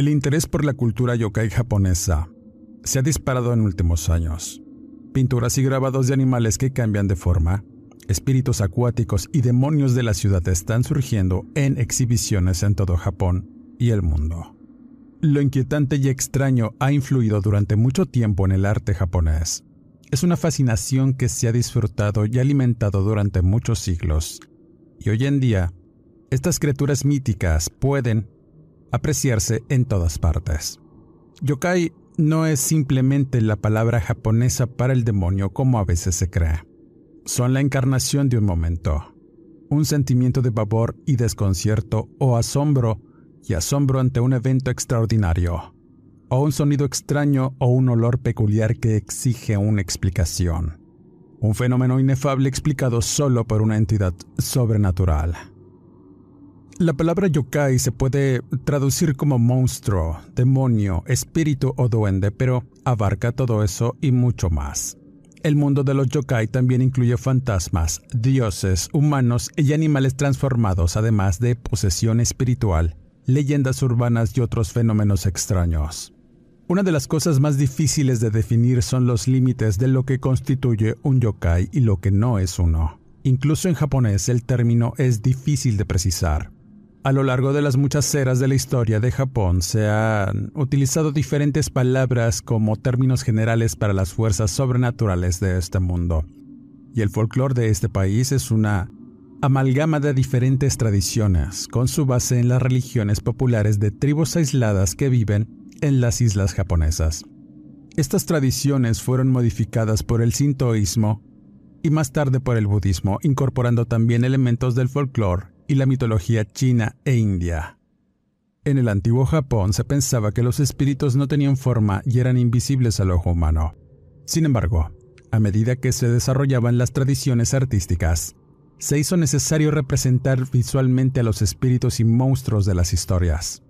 El interés por la cultura yokai japonesa se ha disparado en últimos años. Pinturas y grabados de animales que cambian de forma, espíritus acuáticos y demonios de la ciudad están surgiendo en exhibiciones en todo Japón y el mundo. Lo inquietante y extraño ha influido durante mucho tiempo en el arte japonés. Es una fascinación que se ha disfrutado y alimentado durante muchos siglos. Y hoy en día, estas criaturas míticas pueden apreciarse en todas partes. Yokai no es simplemente la palabra japonesa para el demonio como a veces se cree. Son la encarnación de un momento, un sentimiento de pavor y desconcierto o asombro y asombro ante un evento extraordinario, o un sonido extraño o un olor peculiar que exige una explicación. Un fenómeno inefable explicado solo por una entidad sobrenatural. La palabra yokai se puede traducir como monstruo, demonio, espíritu o duende, pero abarca todo eso y mucho más. El mundo de los yokai también incluye fantasmas, dioses, humanos y animales transformados, además de posesión espiritual, leyendas urbanas y otros fenómenos extraños. Una de las cosas más difíciles de definir son los límites de lo que constituye un yokai y lo que no es uno. Incluso en japonés el término es difícil de precisar. A lo largo de las muchas eras de la historia de Japón se han utilizado diferentes palabras como términos generales para las fuerzas sobrenaturales de este mundo. Y el folclore de este país es una amalgama de diferentes tradiciones, con su base en las religiones populares de tribus aisladas que viven en las islas japonesas. Estas tradiciones fueron modificadas por el sintoísmo y más tarde por el budismo, incorporando también elementos del folclore y la mitología china e india. En el antiguo Japón se pensaba que los espíritus no tenían forma y eran invisibles al ojo humano. Sin embargo, a medida que se desarrollaban las tradiciones artísticas, se hizo necesario representar visualmente a los espíritus y monstruos de las historias.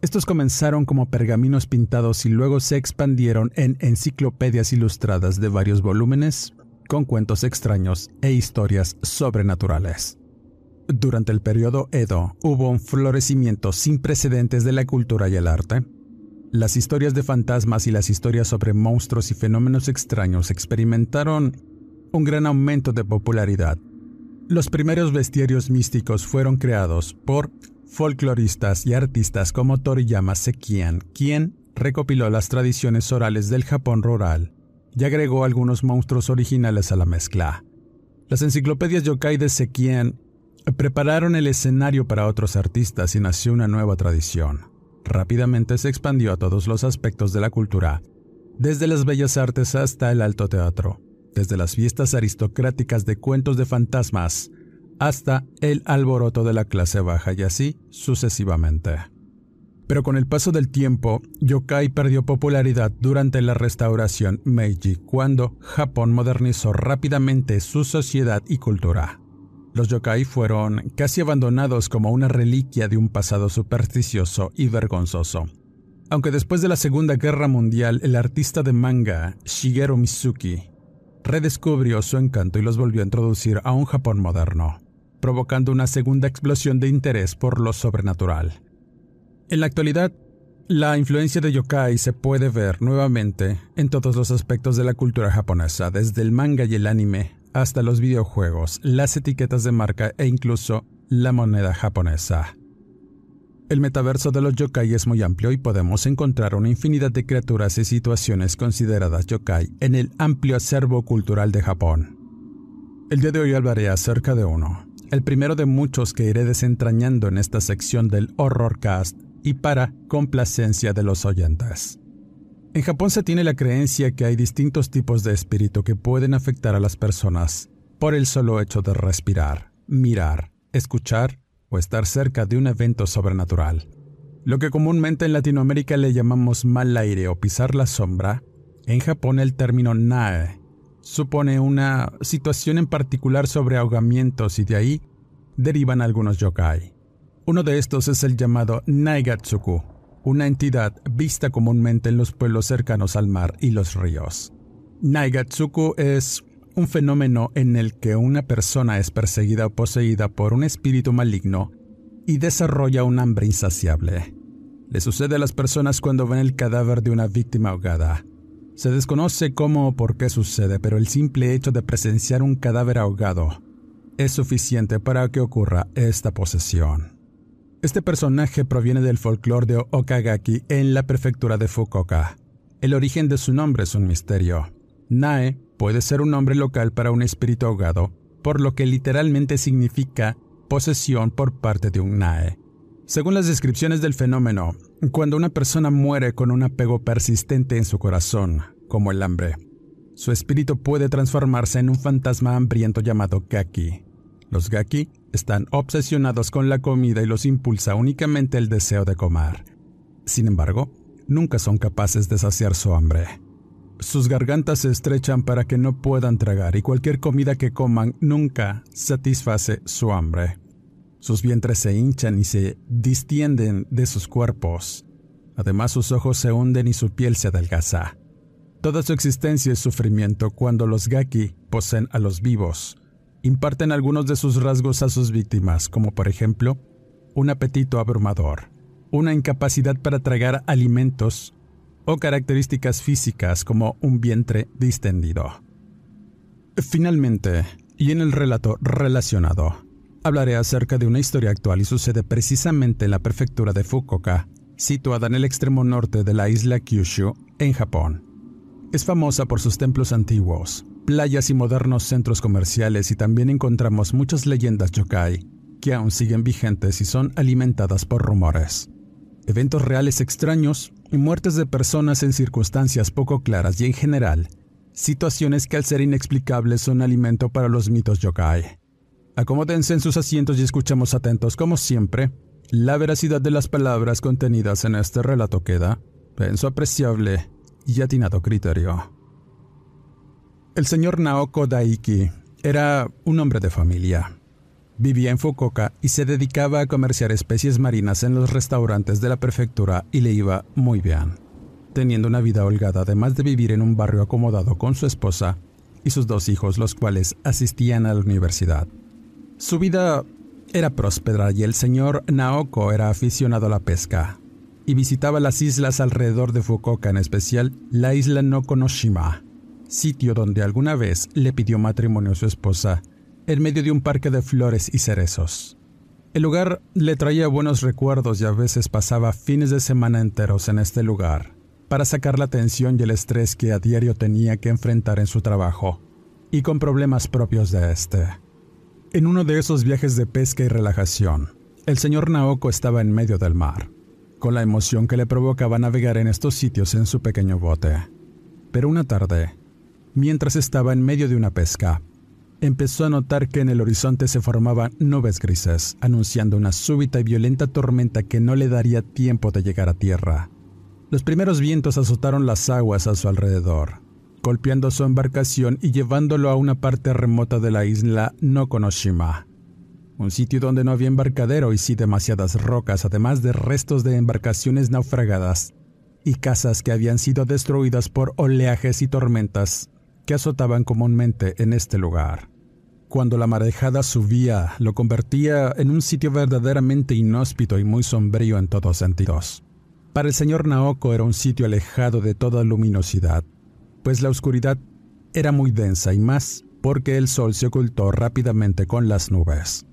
Estos comenzaron como pergaminos pintados y luego se expandieron en enciclopedias ilustradas de varios volúmenes, con cuentos extraños e historias sobrenaturales. Durante el periodo Edo hubo un florecimiento sin precedentes de la cultura y el arte. Las historias de fantasmas y las historias sobre monstruos y fenómenos extraños experimentaron un gran aumento de popularidad. Los primeros bestiarios místicos fueron creados por folcloristas y artistas como Toriyama Sekian, quien recopiló las tradiciones orales del Japón rural y agregó algunos monstruos originales a la mezcla. Las enciclopedias yokai de Sekian Prepararon el escenario para otros artistas y nació una nueva tradición. Rápidamente se expandió a todos los aspectos de la cultura, desde las bellas artes hasta el alto teatro, desde las fiestas aristocráticas de cuentos de fantasmas hasta el alboroto de la clase baja y así sucesivamente. Pero con el paso del tiempo, yokai perdió popularidad durante la restauración Meiji, cuando Japón modernizó rápidamente su sociedad y cultura. Los yokai fueron casi abandonados como una reliquia de un pasado supersticioso y vergonzoso. Aunque después de la Segunda Guerra Mundial el artista de manga Shigeru Mizuki redescubrió su encanto y los volvió a introducir a un Japón moderno, provocando una segunda explosión de interés por lo sobrenatural. En la actualidad, la influencia de yokai se puede ver nuevamente en todos los aspectos de la cultura japonesa, desde el manga y el anime hasta los videojuegos, las etiquetas de marca e incluso la moneda japonesa. El metaverso de los yokai es muy amplio y podemos encontrar una infinidad de criaturas y situaciones consideradas yokai en el amplio acervo cultural de Japón. El día de hoy hablaré acerca de uno, el primero de muchos que iré desentrañando en esta sección del Horrorcast y para complacencia de los oyentes. En Japón se tiene la creencia que hay distintos tipos de espíritu que pueden afectar a las personas por el solo hecho de respirar, mirar, escuchar o estar cerca de un evento sobrenatural. Lo que comúnmente en Latinoamérica le llamamos mal aire o pisar la sombra, en Japón el término nae supone una situación en particular sobre ahogamientos y de ahí derivan algunos yokai. Uno de estos es el llamado Naigatsuku, una entidad vista comúnmente en los pueblos cercanos al mar y los ríos. Naigatsuku es un fenómeno en el que una persona es perseguida o poseída por un espíritu maligno y desarrolla un hambre insaciable. Le sucede a las personas cuando ven el cadáver de una víctima ahogada. Se desconoce cómo o por qué sucede, pero el simple hecho de presenciar un cadáver ahogado es suficiente para que ocurra esta posesión. Este personaje proviene del folclore de Okagaki en la prefectura de Fukuoka. El origen de su nombre es un misterio. Nae puede ser un nombre local para un espíritu ahogado, por lo que literalmente significa posesión por parte de un Nae. Según las descripciones del fenómeno, cuando una persona muere con un apego persistente en su corazón, como el hambre, su espíritu puede transformarse en un fantasma hambriento llamado Gaki. Los Gaki están obsesionados con la comida y los impulsa únicamente el deseo de comer. Sin embargo, nunca son capaces de saciar su hambre. Sus gargantas se estrechan para que no puedan tragar y cualquier comida que coman nunca satisface su hambre. Sus vientres se hinchan y se distienden de sus cuerpos. Además sus ojos se hunden y su piel se adelgaza. Toda su existencia es sufrimiento cuando los Gaki poseen a los vivos. Imparten algunos de sus rasgos a sus víctimas, como por ejemplo, un apetito abrumador, una incapacidad para tragar alimentos o características físicas como un vientre distendido. Finalmente, y en el relato relacionado, hablaré acerca de una historia actual y sucede precisamente en la prefectura de Fukuoka, situada en el extremo norte de la isla Kyushu, en Japón. Es famosa por sus templos antiguos, playas y modernos centros comerciales y también encontramos muchas leyendas yokai que aún siguen vigentes y son alimentadas por rumores. Eventos reales extraños y muertes de personas en circunstancias poco claras y en general, situaciones que al ser inexplicables son alimento para los mitos yokai. Acomódense en sus asientos y escuchemos atentos, como siempre, la veracidad de las palabras contenidas en este relato queda, en apreciable y atinado criterio. El señor Naoko Daiki era un hombre de familia. Vivía en Fukuoka y se dedicaba a comerciar especies marinas en los restaurantes de la prefectura y le iba muy bien, teniendo una vida holgada además de vivir en un barrio acomodado con su esposa y sus dos hijos, los cuales asistían a la universidad. Su vida era próspera y el señor Naoko era aficionado a la pesca y visitaba las islas alrededor de Fukuoka, en especial la isla Nokonoshima, sitio donde alguna vez le pidió matrimonio a su esposa en medio de un parque de flores y cerezos. El lugar le traía buenos recuerdos y a veces pasaba fines de semana enteros en este lugar para sacar la tensión y el estrés que a diario tenía que enfrentar en su trabajo y con problemas propios de este. En uno de esos viajes de pesca y relajación, el señor Naoko estaba en medio del mar, con la emoción que le provocaba navegar en estos sitios en su pequeño bote. Pero una tarde, mientras estaba en medio de una pesca, empezó a notar que en el horizonte se formaban nubes grises, anunciando una súbita y violenta tormenta que no le daría tiempo de llegar a tierra. Los primeros vientos azotaron las aguas a su alrededor, golpeando su embarcación y llevándolo a una parte remota de la isla Nokonoshima, un sitio donde no había embarcadero y sí demasiadas rocas, además de restos de embarcaciones naufragadas y casas que habían sido destruidas por oleajes y tormentas que azotaban comúnmente en este lugar. Cuando la marejada subía, lo convertía en un sitio verdaderamente inhóspito y muy sombrío en todos sentidos. Para el señor Naoko era un sitio alejado de toda luminosidad, pues la oscuridad era muy densa y más porque el sol se ocultó rápidamente con las nubes.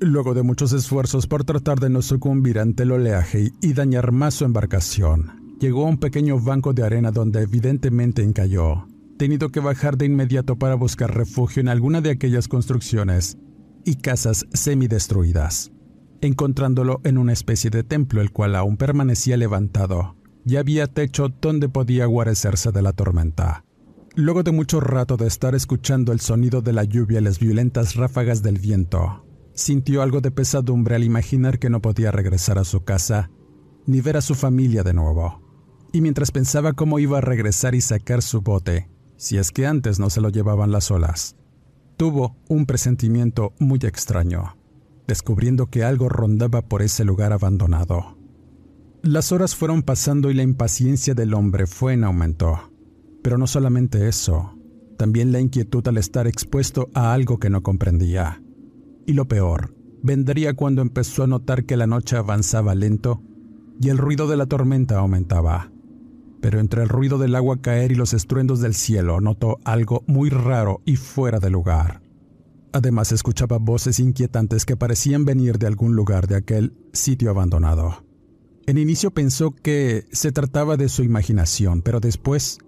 Luego de muchos esfuerzos por tratar de no sucumbir ante el oleaje y dañar más su embarcación, llegó a un pequeño banco de arena donde evidentemente encalló, tenido que bajar de inmediato para buscar refugio en alguna de aquellas construcciones y casas semidestruidas, encontrándolo en una especie de templo el cual aún permanecía levantado y había techo donde podía guarecerse de la tormenta. Luego de mucho rato de estar escuchando el sonido de la lluvia y las violentas ráfagas del viento, sintió algo de pesadumbre al imaginar que no podía regresar a su casa ni ver a su familia de nuevo. Y mientras pensaba cómo iba a regresar y sacar su bote, si es que antes no se lo llevaban las olas, tuvo un presentimiento muy extraño, descubriendo que algo rondaba por ese lugar abandonado. Las horas fueron pasando y la impaciencia del hombre fue en aumento. Pero no solamente eso, también la inquietud al estar expuesto a algo que no comprendía. Y lo peor, vendría cuando empezó a notar que la noche avanzaba lento y el ruido de la tormenta aumentaba. Pero entre el ruido del agua caer y los estruendos del cielo notó algo muy raro y fuera de lugar. Además escuchaba voces inquietantes que parecían venir de algún lugar de aquel sitio abandonado. En inicio pensó que se trataba de su imaginación, pero después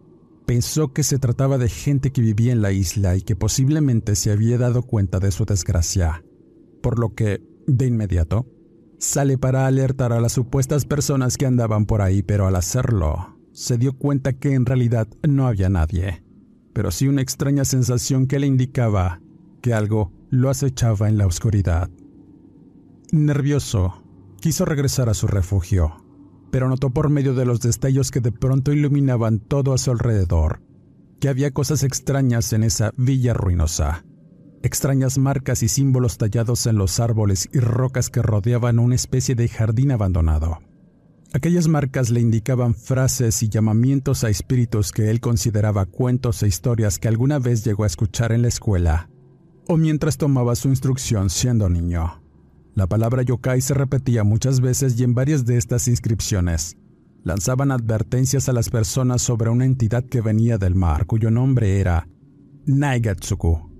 pensó que se trataba de gente que vivía en la isla y que posiblemente se había dado cuenta de su desgracia, por lo que, de inmediato, sale para alertar a las supuestas personas que andaban por ahí, pero al hacerlo, se dio cuenta que en realidad no había nadie, pero sí una extraña sensación que le indicaba que algo lo acechaba en la oscuridad. Nervioso, Quiso regresar a su refugio, pero notó por medio de los destellos que de pronto iluminaban todo a su alrededor que había cosas extrañas en esa villa ruinosa. Extrañas marcas y símbolos tallados en los árboles y rocas que rodeaban una especie de jardín abandonado. Aquellas marcas le indicaban frases y llamamientos a espíritus que él consideraba cuentos e historias que alguna vez llegó a escuchar en la escuela o mientras tomaba su instrucción siendo niño. La palabra yokai se repetía muchas veces y en varias de estas inscripciones lanzaban advertencias a las personas sobre una entidad que venía del mar, cuyo nombre era Naigatsuku.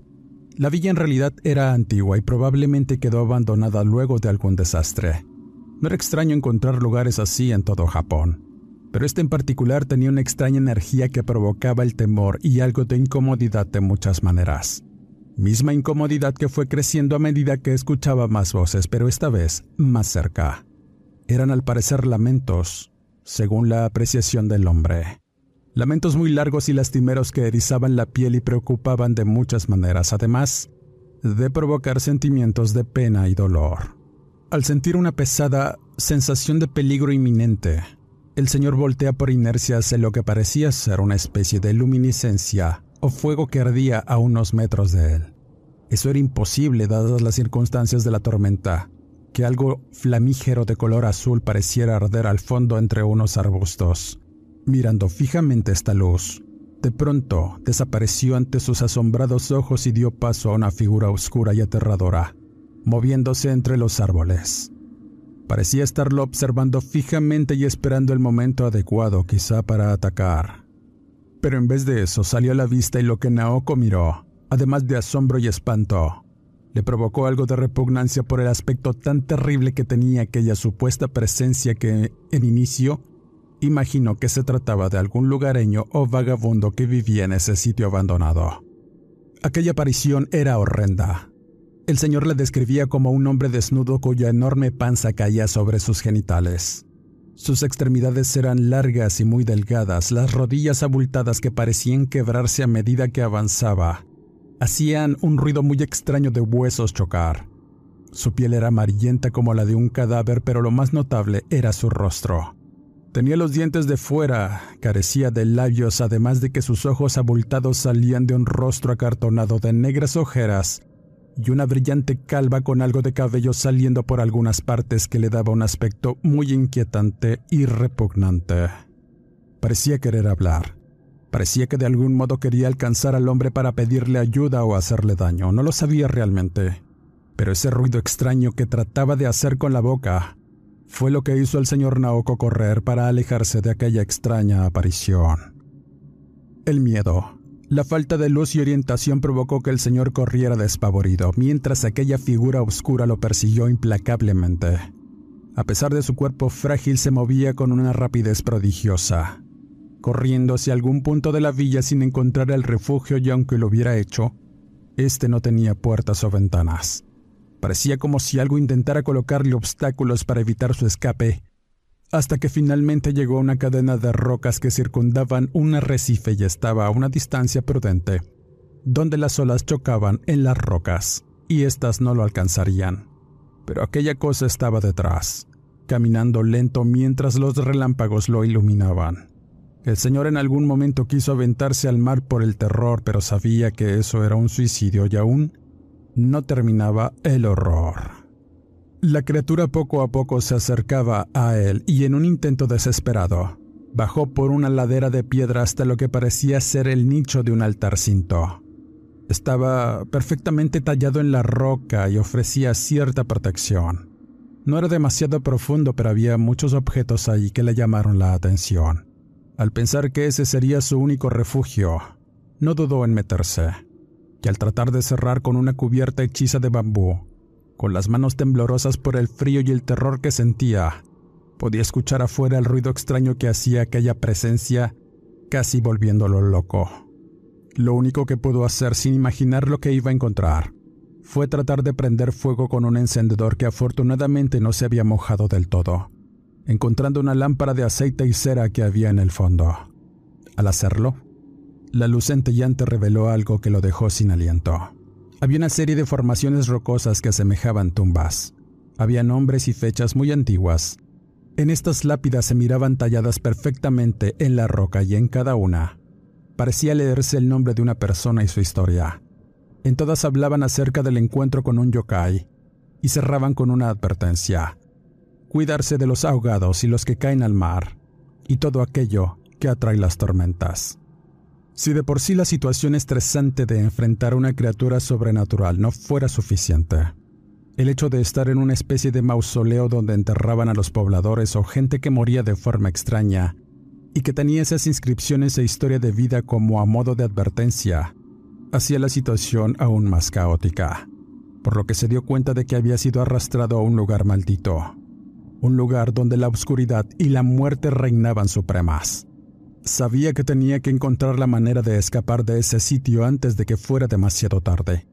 La villa en realidad era antigua y probablemente quedó abandonada luego de algún desastre. No era extraño encontrar lugares así en todo Japón, pero este en particular tenía una extraña energía que provocaba el temor y algo de incomodidad de muchas maneras misma incomodidad que fue creciendo a medida que escuchaba más voces, pero esta vez más cerca. Eran al parecer lamentos, según la apreciación del hombre. Lamentos muy largos y lastimeros que erizaban la piel y preocupaban de muchas maneras, además de provocar sentimientos de pena y dolor. Al sentir una pesada sensación de peligro inminente, el señor voltea por inercia hacia lo que parecía ser una especie de luminiscencia o fuego que ardía a unos metros de él. Eso era imposible dadas las circunstancias de la tormenta, que algo flamígero de color azul pareciera arder al fondo entre unos arbustos. Mirando fijamente esta luz, de pronto desapareció ante sus asombrados ojos y dio paso a una figura oscura y aterradora, moviéndose entre los árboles. Parecía estarlo observando fijamente y esperando el momento adecuado quizá para atacar. Pero en vez de eso salió a la vista y lo que Naoko miró, además de asombro y espanto, le provocó algo de repugnancia por el aspecto tan terrible que tenía aquella supuesta presencia que, en inicio, imaginó que se trataba de algún lugareño o vagabundo que vivía en ese sitio abandonado. Aquella aparición era horrenda. El señor la describía como un hombre desnudo cuya enorme panza caía sobre sus genitales. Sus extremidades eran largas y muy delgadas, las rodillas abultadas que parecían quebrarse a medida que avanzaba. Hacían un ruido muy extraño de huesos chocar. Su piel era amarillenta como la de un cadáver, pero lo más notable era su rostro. Tenía los dientes de fuera, carecía de labios, además de que sus ojos abultados salían de un rostro acartonado de negras ojeras y una brillante calva con algo de cabello saliendo por algunas partes que le daba un aspecto muy inquietante y repugnante. Parecía querer hablar. Parecía que de algún modo quería alcanzar al hombre para pedirle ayuda o hacerle daño. No lo sabía realmente. Pero ese ruido extraño que trataba de hacer con la boca fue lo que hizo al señor Naoko correr para alejarse de aquella extraña aparición. El miedo, La falta de luz y orientación provocó que el señor corriera despavorido, mientras aquella figura oscura lo persiguió implacablemente. A pesar de su cuerpo frágil, se movía con una rapidez prodigiosa, corriendo hacia algún punto de la villa sin encontrar el refugio y aunque lo hubiera hecho, este no tenía puertas o ventanas. Parecía como si algo intentara colocarle obstáculos para evitar su escape, hasta que finalmente llegó a una cadena de rocas que circundaban un arrecife y estaba a una distancia prudente, donde las olas chocaban en las rocas, y éstas no lo alcanzarían. Pero aquella cosa estaba detrás, caminando lento mientras los relámpagos lo iluminaban. El señor en algún momento quiso aventarse al mar por el terror, pero sabía que eso era un suicidio y aún no terminaba el horror. La criatura poco a poco se acercaba a él y en un intento desesperado, bajó por una ladera de piedra hasta lo que parecía ser el nicho de un altar cinto. Estaba perfectamente tallado en la roca y ofrecía cierta protección. No era demasiado profundo, pero había muchos objetos ahí que le llamaron la atención. Al pensar que ese sería su único refugio, no dudó en meterse, y al tratar de cerrar con una cubierta hechiza de bambú, con las manos temblorosas por el frío y el terror que sentía, podía escuchar afuera el ruido extraño que hacía aquella presencia, casi volviéndolo loco. Lo único que pudo hacer sin imaginar lo que iba a encontrar fue tratar de prender fuego con un encendedor que afortunadamente no se había mojado del todo, encontrando una lámpara de aceite y cera que había en el fondo. Al hacerlo, la luz centellante reveló algo que lo dejó sin aliento. Había una serie de formaciones rocosas que asemejaban tumbas. Había nombres y fechas muy antiguas. En estas lápidas se miraban talladas perfectamente en la roca y en cada una parecía leerse el nombre de una persona y su historia. En todas hablaban acerca del encuentro con un yokai y cerraban con una advertencia. Cuidarse de los ahogados y los que caen al mar, y todo aquello que atrae las tormentas. Si de por sí la situación estresante de enfrentar a una criatura sobrenatural no fuera suficiente, el hecho de estar en una especie de mausoleo donde enterraban a los pobladores o gente que moría de forma extraña y que tenía esas inscripciones e historia de vida como a modo de advertencia, hacía la situación aún más caótica, por lo que se dio cuenta de que había sido arrastrado a un lugar maldito, un lugar donde la oscuridad y la muerte reinaban supremas. Sabía que tenía que encontrar la manera de escapar de ese sitio antes de que fuera demasiado tarde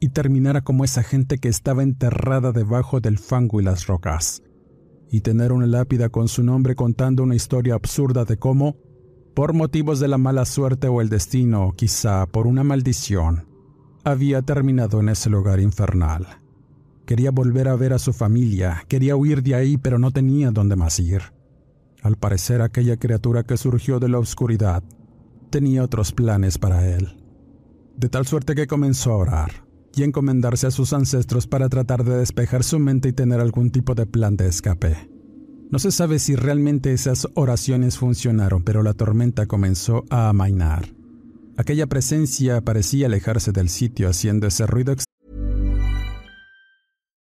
y terminara como esa gente que estaba enterrada debajo del fango y las rocas, y tener una lápida con su nombre contando una historia absurda de cómo, por motivos de la mala suerte o el destino, quizá por una maldición, había terminado en ese lugar infernal. Quería volver a ver a su familia, quería huir de ahí, pero no tenía dónde más ir. Al parecer aquella criatura que surgió de la oscuridad tenía otros planes para él. De tal suerte que comenzó a orar y encomendarse a sus ancestros para tratar de despejar su mente y tener algún tipo de plan de escape. No se sabe si realmente esas oraciones funcionaron, pero la tormenta comenzó a amainar. Aquella presencia parecía alejarse del sitio haciendo ese ruido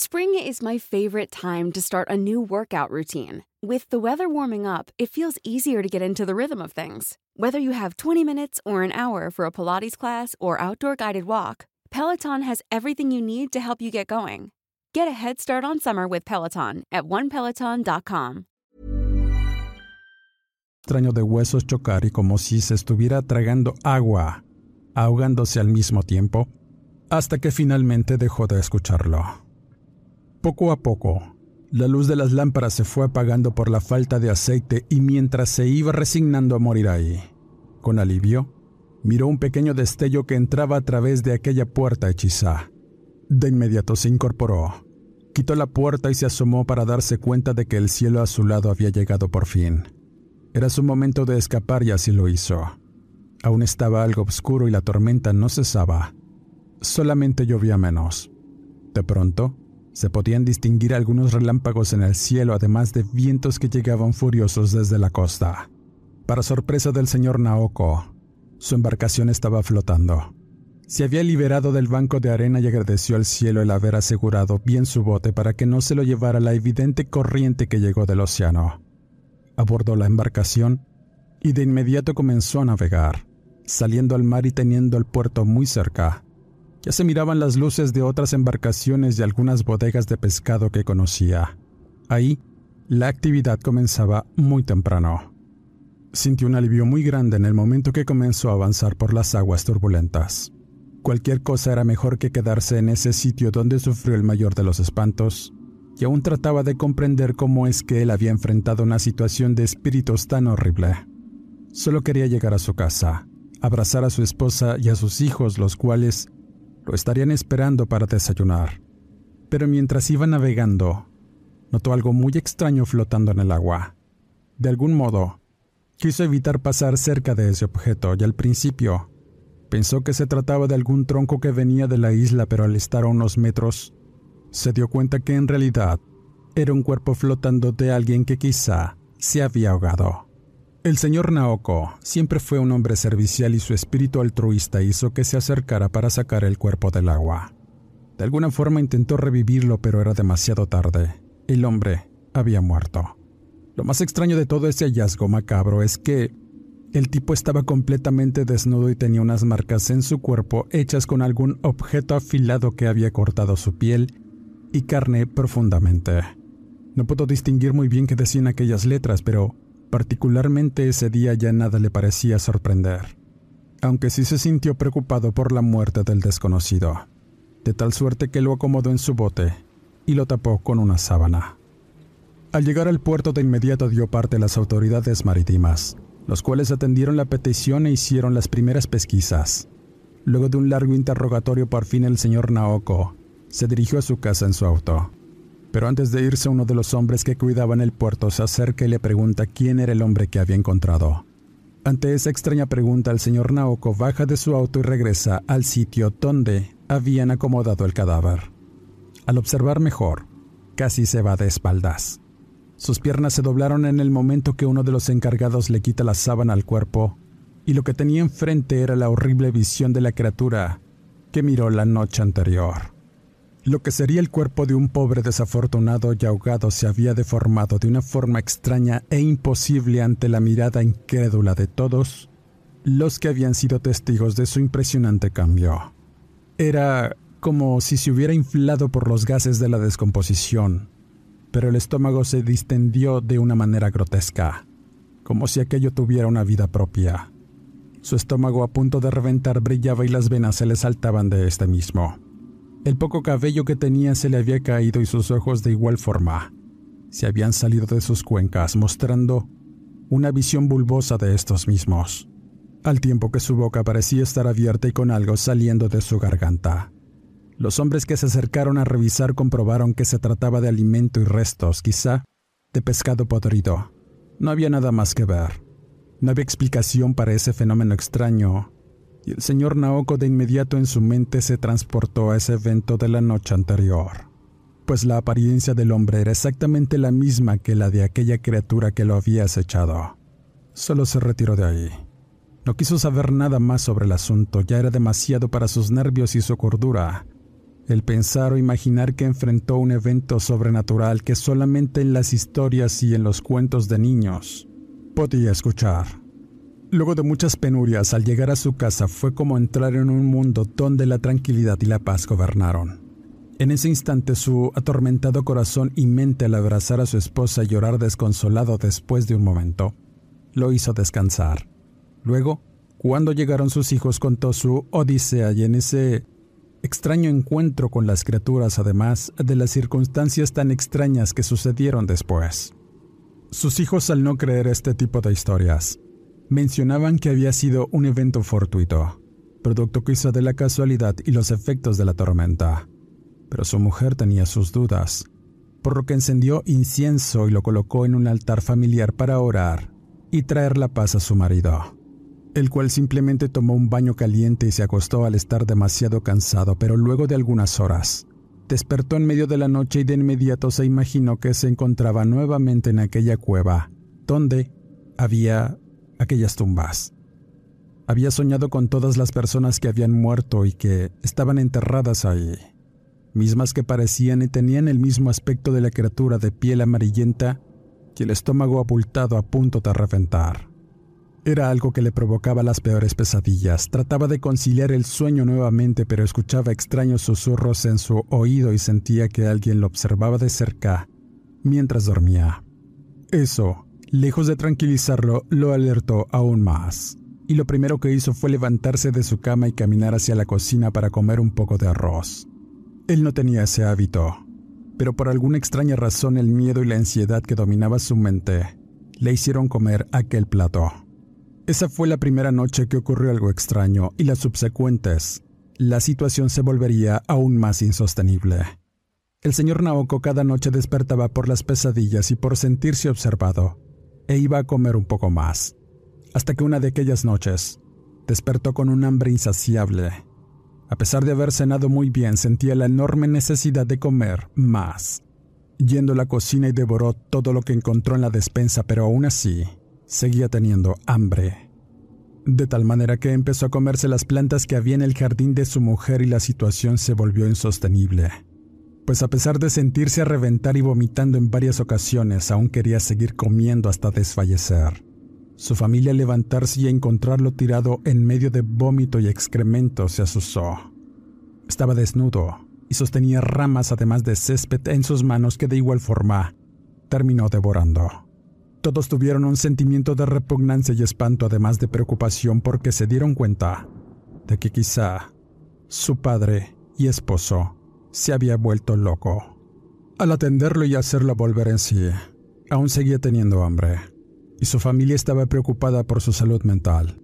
Spring is my favorite time to start a new workout routine. With the weather warming up, it feels easier to get into the rhythm of things. Whether you have 20 minutes or an hour for a Pilates class or outdoor guided walk, Peloton has everything you need to help you get going. Get a head start on summer with Peloton at onepeloton.com. extraño de huesos chocar y como si se estuviera tragando agua, ahogándose al mismo tiempo, hasta que finalmente dejó de escucharlo. Poco a poco, la luz de las lámparas se fue apagando por la falta de aceite y mientras se iba resignando a morir ahí, con alivio, miró un pequeño destello que entraba a través de aquella puerta hechiza. De inmediato se incorporó, quitó la puerta y se asomó para darse cuenta de que el cielo a su lado había llegado por fin. Era su momento de escapar y así lo hizo. Aún estaba algo oscuro y la tormenta no cesaba. Solamente llovía menos. De pronto, se podían distinguir algunos relámpagos en el cielo, además de vientos que llegaban furiosos desde la costa. Para sorpresa del señor Naoko, su embarcación estaba flotando. Se había liberado del banco de arena y agradeció al cielo el haber asegurado bien su bote para que no se lo llevara la evidente corriente que llegó del océano. Abordó la embarcación y de inmediato comenzó a navegar, saliendo al mar y teniendo el puerto muy cerca. Ya se miraban las luces de otras embarcaciones y algunas bodegas de pescado que conocía. Ahí, la actividad comenzaba muy temprano. Sintió un alivio muy grande en el momento que comenzó a avanzar por las aguas turbulentas. Cualquier cosa era mejor que quedarse en ese sitio donde sufrió el mayor de los espantos, y aún trataba de comprender cómo es que él había enfrentado una situación de espíritus tan horrible. Solo quería llegar a su casa, abrazar a su esposa y a sus hijos, los cuales lo estarían esperando para desayunar. Pero mientras iba navegando, notó algo muy extraño flotando en el agua. De algún modo, quiso evitar pasar cerca de ese objeto y al principio Pensó que se trataba de algún tronco que venía de la isla, pero al estar a unos metros, se dio cuenta que en realidad era un cuerpo flotando de alguien que quizá se había ahogado. El señor Naoko siempre fue un hombre servicial y su espíritu altruista hizo que se acercara para sacar el cuerpo del agua. De alguna forma intentó revivirlo, pero era demasiado tarde. El hombre había muerto. Lo más extraño de todo ese hallazgo macabro es que el tipo estaba completamente desnudo y tenía unas marcas en su cuerpo hechas con algún objeto afilado que había cortado su piel y carne profundamente. No puedo distinguir muy bien qué decían aquellas letras, pero particularmente ese día ya nada le parecía sorprender, aunque sí se sintió preocupado por la muerte del desconocido, de tal suerte que lo acomodó en su bote y lo tapó con una sábana. Al llegar al puerto de inmediato dio parte a las autoridades marítimas, los cuales atendieron la petición e hicieron las primeras pesquisas. Luego de un largo interrogatorio, por fin el señor Naoko se dirigió a su casa en su auto. Pero antes de irse, uno de los hombres que cuidaban el puerto se acerca y le pregunta quién era el hombre que había encontrado. Ante esa extraña pregunta, el señor Naoko baja de su auto y regresa al sitio donde habían acomodado el cadáver. Al observar mejor, casi se va de espaldas. Sus piernas se doblaron en el momento que uno de los encargados le quita la sábana al cuerpo, y lo que tenía enfrente era la horrible visión de la criatura que miró la noche anterior. Lo que sería el cuerpo de un pobre desafortunado y ahogado se había deformado de una forma extraña e imposible ante la mirada incrédula de todos los que habían sido testigos de su impresionante cambio. Era como si se hubiera inflado por los gases de la descomposición, pero el estómago se distendió de una manera grotesca, como si aquello tuviera una vida propia. Su estómago a punto de reventar brillaba y las venas se le saltaban de este mismo. El poco cabello que tenía se le había caído y sus ojos de igual forma. Se habían salido de sus cuencas, mostrando una visión bulbosa de estos mismos, al tiempo que su boca parecía estar abierta y con algo saliendo de su garganta. Los hombres que se acercaron a revisar comprobaron que se trataba de alimento y restos, quizá, de pescado podrido. No había nada más que ver. No había explicación para ese fenómeno extraño, y el señor Naoko de inmediato en su mente se transportó a ese evento de la noche anterior, pues la apariencia del hombre era exactamente la misma que la de aquella criatura que lo había acechado. Solo se retiró de ahí. No quiso saber nada más sobre el asunto, ya era demasiado para sus nervios y su cordura, el pensar o imaginar que enfrentó un evento sobrenatural que solamente en las historias y en los cuentos de niños podía escuchar. Luego de muchas penurias, al llegar a su casa fue como entrar en un mundo donde la tranquilidad y la paz gobernaron. En ese instante su atormentado corazón y mente al abrazar a su esposa y llorar desconsolado después de un momento, lo hizo descansar. Luego, cuando llegaron sus hijos, contó su odisea y en ese extraño encuentro con las criaturas, además de las circunstancias tan extrañas que sucedieron después. Sus hijos, al no creer este tipo de historias, mencionaban que había sido un evento fortuito, producto quizá de la casualidad y los efectos de la tormenta. Pero su mujer tenía sus dudas, por lo que encendió incienso y lo colocó en un altar familiar para orar y traer la paz a su marido. el cual simplemente tomó un baño caliente y se acostó al estar demasiado cansado, pero luego de algunas horas, despertó en medio de la noche y de inmediato se imaginó que se encontraba nuevamente en aquella cueva, donde había aquellas tumbas. Había soñado con todas las personas que habían muerto y que estaban enterradas ahí, mismas que parecían y tenían el mismo aspecto de la criatura de piel amarillenta y el estómago abultado a punto de reventar. Era algo que le provocaba las peores pesadillas. Trataba de conciliar el sueño nuevamente, pero escuchaba extraños susurros en su oído y sentía que alguien lo observaba de cerca mientras dormía. Eso, lejos de tranquilizarlo, lo alertó aún más. Y lo primero que hizo fue levantarse de su cama y caminar hacia la cocina para comer un poco de arroz. Él no tenía ese hábito, pero por alguna extraña razón el miedo y la ansiedad que dominaba su mente le hicieron comer aquel plato. Esa fue la primera noche que ocurrió algo extraño y las subsecuentes. La situación se volvería aún más insostenible. El señor Naoko cada noche despertaba por las pesadillas y por sentirse observado, e iba a comer un poco más, hasta que una de aquellas noches despertó con un hambre insaciable. A pesar de haber cenado muy bien, sentía la enorme necesidad de comer más. Yendo a la cocina y devoró todo lo que encontró en la despensa, pero aún así seguía teniendo hambre. De tal manera que empezó a comerse las plantas que había en el jardín de su mujer y la situación se volvió insostenible. Pues a pesar de sentirse a reventar y vomitando en varias ocasiones, aún quería seguir comiendo hasta desfallecer. Su familia levantarse y encontrarlo tirado en medio de vómito y excremento se asustó. Estaba desnudo y sostenía ramas además de césped en sus manos que de igual forma terminó devorando. Todos tuvieron un sentimiento de repugnancia y espanto, además de preocupación, porque se dieron cuenta de que quizá su padre y esposo se había vuelto loco. Al atenderlo y hacerlo volver en sí, aún seguía teniendo hambre, y su familia estaba preocupada por su salud mental.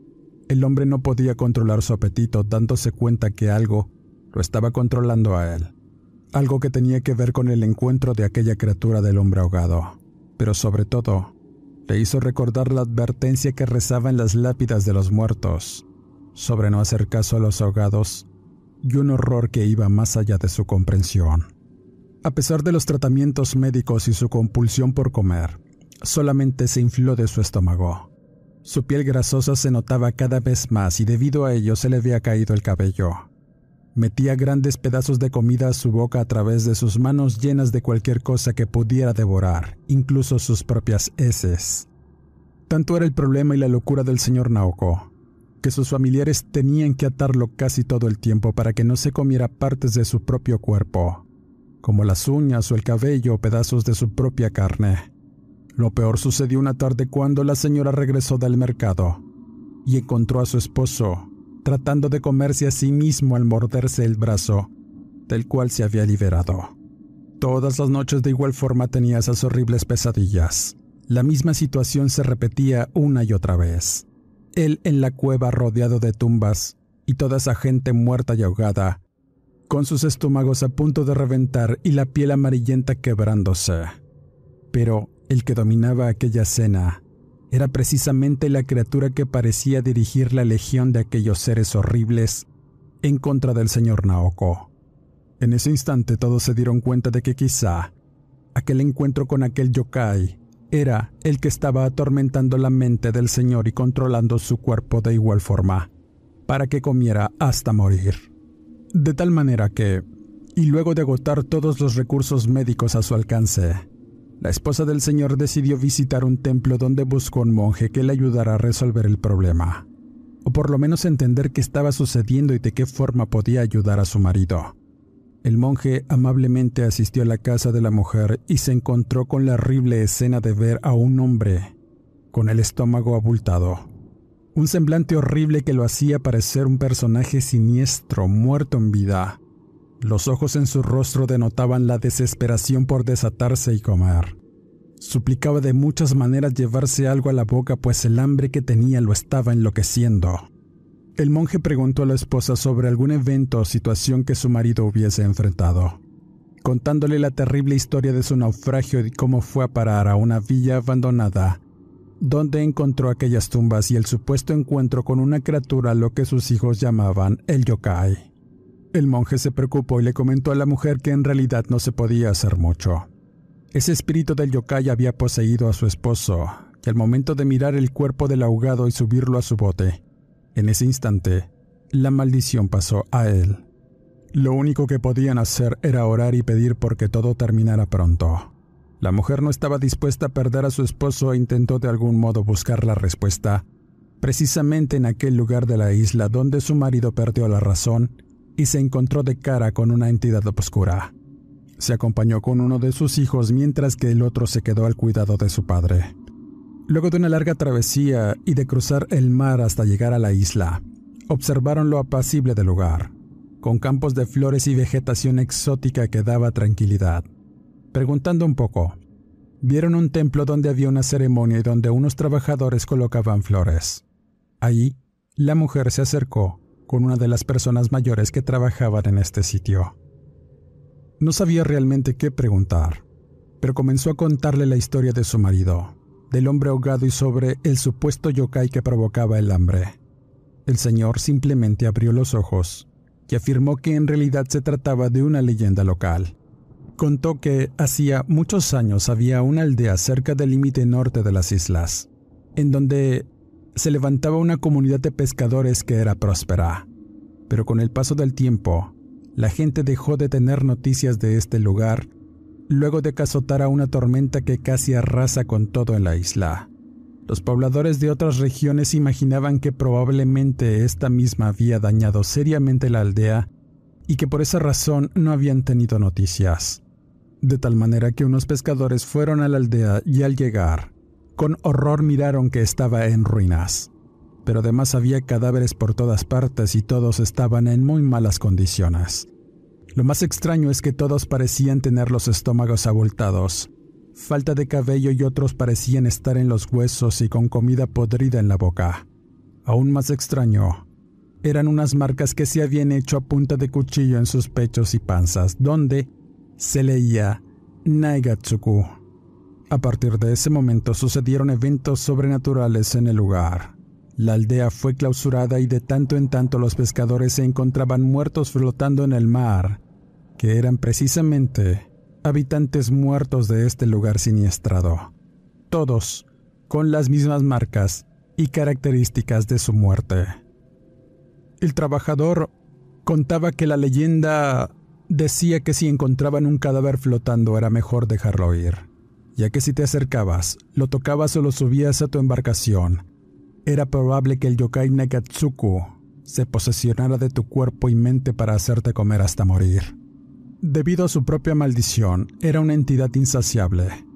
El hombre no podía controlar su apetito, dándose cuenta que algo lo estaba controlando a él, algo que tenía que ver con el encuentro de aquella criatura del hombre ahogado, pero sobre todo le hizo recordar la advertencia que rezaba en las lápidas de los muertos sobre no hacer caso a los ahogados y un horror que iba más allá de su comprensión. A pesar de los tratamientos médicos y su compulsión por comer, solamente se infló de su estómago. Su piel grasosa se notaba cada vez más y debido a ello se le había caído el cabello. Metía grandes pedazos de comida a su boca a través de sus manos llenas de cualquier cosa que pudiera devorar, incluso sus propias heces. Tanto era el problema y la locura del señor Naoko, que sus familiares tenían que atarlo casi todo el tiempo para que no se comiera partes de su propio cuerpo, como las uñas o el cabello o pedazos de su propia carne. Lo peor sucedió una tarde cuando la señora regresó del mercado y encontró a su esposo tratando de comerse a sí mismo al morderse el brazo, del cual se había liberado. Todas las noches de igual forma tenía esas horribles pesadillas. La misma situación se repetía una y otra vez. Él en la cueva rodeado de tumbas y toda esa gente muerta y ahogada, con sus estómagos a punto de reventar y la piel amarillenta quebrándose. Pero el que dominaba aquella escena era precisamente la criatura que parecía dirigir la legión de aquellos seres horribles en contra del señor Naoko. En ese instante todos se dieron cuenta de que quizá aquel encuentro con aquel yokai era el que estaba atormentando la mente del señor y controlando su cuerpo de igual forma, para que comiera hasta morir. De tal manera que, y luego de agotar todos los recursos médicos a su alcance, la esposa del señor decidió visitar un templo donde buscó un monje que le ayudara a resolver el problema, o por lo menos entender qué estaba sucediendo y de qué forma podía ayudar a su marido. El monje amablemente asistió a la casa de la mujer y se encontró con la horrible escena de ver a un hombre con el estómago abultado. Un semblante horrible que lo hacía parecer un personaje siniestro, muerto en vida. Los ojos en su rostro denotaban la desesperación por desatarse y comer. Suplicaba de muchas maneras llevarse algo a la boca, pues el hambre que tenía lo estaba enloqueciendo. El monje preguntó a la esposa sobre algún evento o situación que su marido hubiese enfrentado, contándole la terrible historia de su naufragio y cómo fue a parar a una villa abandonada, donde encontró aquellas tumbas y el supuesto encuentro con una criatura lo que sus hijos llamaban el yokai. El monje se preocupó y le comentó a la mujer que en realidad no se podía hacer mucho. Ese espíritu del yokai había poseído a su esposo, y al momento de mirar el cuerpo del ahogado y subirlo a su bote, en ese instante, la maldición pasó a él. Lo único que podían hacer era orar y pedir porque todo terminara pronto. La mujer no estaba dispuesta a perder a su esposo e intentó de algún modo buscar la respuesta, precisamente en aquel lugar de la isla donde su marido perdió la razón y se encontró de cara con una entidad oscura. Se acompañó con uno de sus hijos mientras que el otro se quedó al cuidado de su padre. Luego de una larga travesía y de cruzar el mar hasta llegar a la isla, observaron lo apacible del lugar con campos de flores y vegetación exótica que daba tranquilidad. Preguntando un poco, vieron un templo donde había una ceremonia y donde unos trabajadores colocaban flores. Allí, la mujer se acercó con una de las personas mayores que trabajaban en este sitio. No sabía realmente qué preguntar, pero comenzó a contarle la historia de su marido, del hombre ahogado y sobre el supuesto yokai que provocaba el hambre. El señor simplemente abrió los ojos y afirmó que en realidad se trataba de una leyenda local. Contó que hacía muchos años había una aldea cerca del límite norte de las islas, en donde se levantaba una comunidad de pescadores que era próspera. Pero con el paso del tiempo, la gente dejó de tener noticias de este lugar luego de que azotara una tormenta que casi arrasa con todo en la isla. Los pobladores de otras regiones imaginaban que probablemente esta misma había dañado seriamente la aldea y que por esa razón no habían tenido noticias. De tal manera que unos pescadores fueron a la aldea y al llegar, con horror miraron que estaba en ruinas. Pero además había cadáveres por todas partes y todos estaban en muy malas condiciones. Lo más extraño es que todos parecían tener los estómagos abultados, falta de cabello y otros parecían estar en los huesos y con comida podrida en la boca. Aún más extraño, eran unas marcas que se habían hecho a punta de cuchillo en sus pechos y panzas, donde se leía Naigatsuku. A partir de ese momento sucedieron eventos sobrenaturales en el lugar. La aldea fue clausurada y de tanto en tanto los pescadores se encontraban muertos flotando en el mar, que eran precisamente habitantes muertos de este lugar siniestrado, todos con las mismas marcas y características de su muerte. El trabajador contaba que la leyenda decía que si encontraban un cadáver flotando era mejor dejarlo ir, ya que si te acercabas, lo tocabas o lo subías a tu embarcación, era probable que el yokai Nagatsuku se posesionara de tu cuerpo y mente para hacerte comer hasta morir. Debido a su propia maldición, era una entidad insaciable.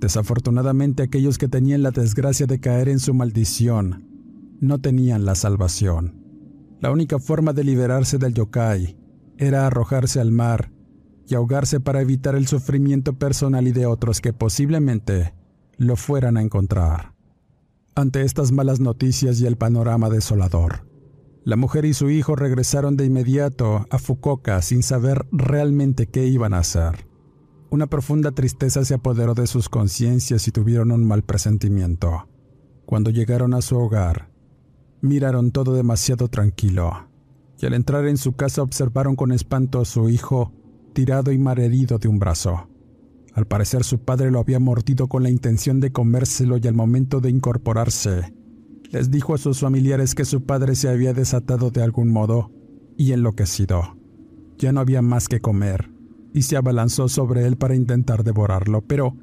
Desafortunadamente aquellos que tenían la desgracia de caer en su maldición no tenían la salvación. La única forma de liberarse del yokai era arrojarse al mar y ahogarse para evitar el sufrimiento personal y de otros que posiblemente lo fueran a encontrar. Ante estas malas noticias y el panorama desolador, la mujer y su hijo regresaron de inmediato a Fukuoka sin saber realmente qué iban a hacer. Una profunda tristeza se apoderó de sus conciencias y tuvieron un mal presentimiento. Cuando llegaron a su hogar, miraron todo demasiado tranquilo, y al entrar en su casa observaron con espanto a su hijo tirado y malherido de un brazo. Al parecer su padre lo había mordido con la intención de comérselo y al momento de incorporarse, les dijo a sus familiares que su padre se había desatado de algún modo y enloquecido. Ya no había más que comer, y se abalanzó sobre él para intentar devorarlo, pero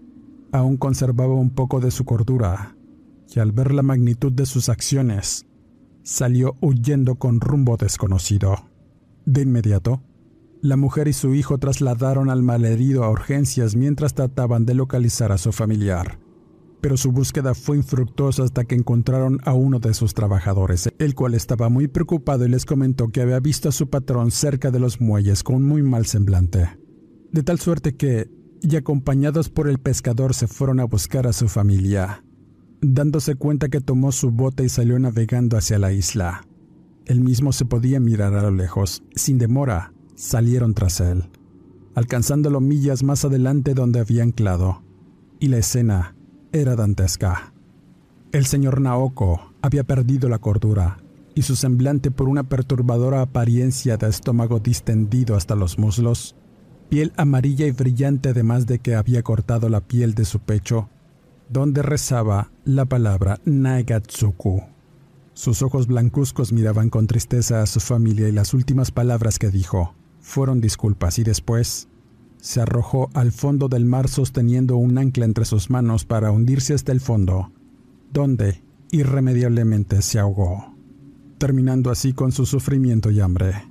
aún conservaba un poco de su cordura, y al ver la magnitud de sus acciones, salió huyendo con rumbo desconocido. De inmediato, la mujer y su hijo trasladaron al malherido a urgencias mientras trataban de localizar a su familiar pero su búsqueda fue infructuosa hasta que encontraron a uno de sus trabajadores, el cual estaba muy preocupado y les comentó que había visto a su patrón cerca de los muelles con muy mal semblante. De tal suerte que, y acompañados por el pescador, se fueron a buscar a su familia, dándose cuenta que tomó su bote y salió navegando hacia la isla. Él mismo se podía mirar a lo lejos. Sin demora, salieron tras él, alcanzándolo millas más adelante donde había anclado. Y la escena era dantesca. El señor Naoko había perdido la cordura y su semblante por una perturbadora apariencia de estómago distendido hasta los muslos, piel amarilla y brillante además de que había cortado la piel de su pecho, donde rezaba la palabra Naigatsuku. Sus ojos blancuzcos miraban con tristeza a su familia y las últimas palabras que dijo fueron disculpas y después se arrojó al fondo del mar sosteniendo un ancla entre sus manos para hundirse hasta el fondo, donde irremediablemente se ahogó, terminando así con su sufrimiento y hambre,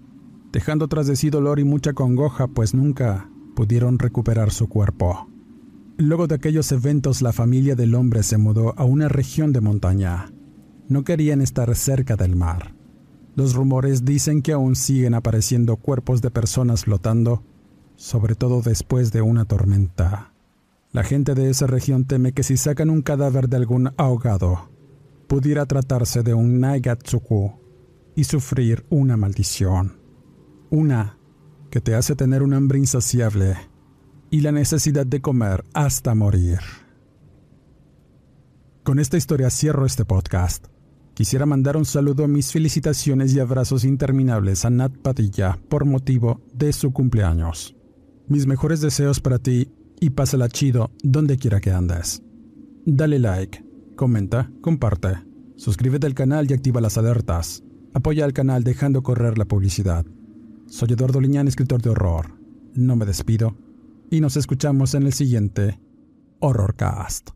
dejando tras de sí dolor y mucha congoja, pues nunca pudieron recuperar su cuerpo. Luego de aquellos eventos la familia del hombre se mudó a una región de montaña. No querían estar cerca del mar. Los rumores dicen que aún siguen apareciendo cuerpos de personas flotando sobre todo después de una tormenta. La gente de esa región teme que si sacan un cadáver de algún ahogado, pudiera tratarse de un Naigatsuku y sufrir una maldición. Una que te hace tener un hambre insaciable y la necesidad de comer hasta morir. Con esta historia cierro este podcast. Quisiera mandar un saludo, mis felicitaciones y abrazos interminables a Nat Padilla por motivo de su cumpleaños. Mis mejores deseos para ti y pásala chido donde quiera que andes. Dale like, comenta, comparte, suscríbete al canal y activa las alertas. Apoya al canal dejando correr la publicidad. Soy Eduardo Liñán, escritor de horror. No me despido y nos escuchamos en el siguiente Horrorcast.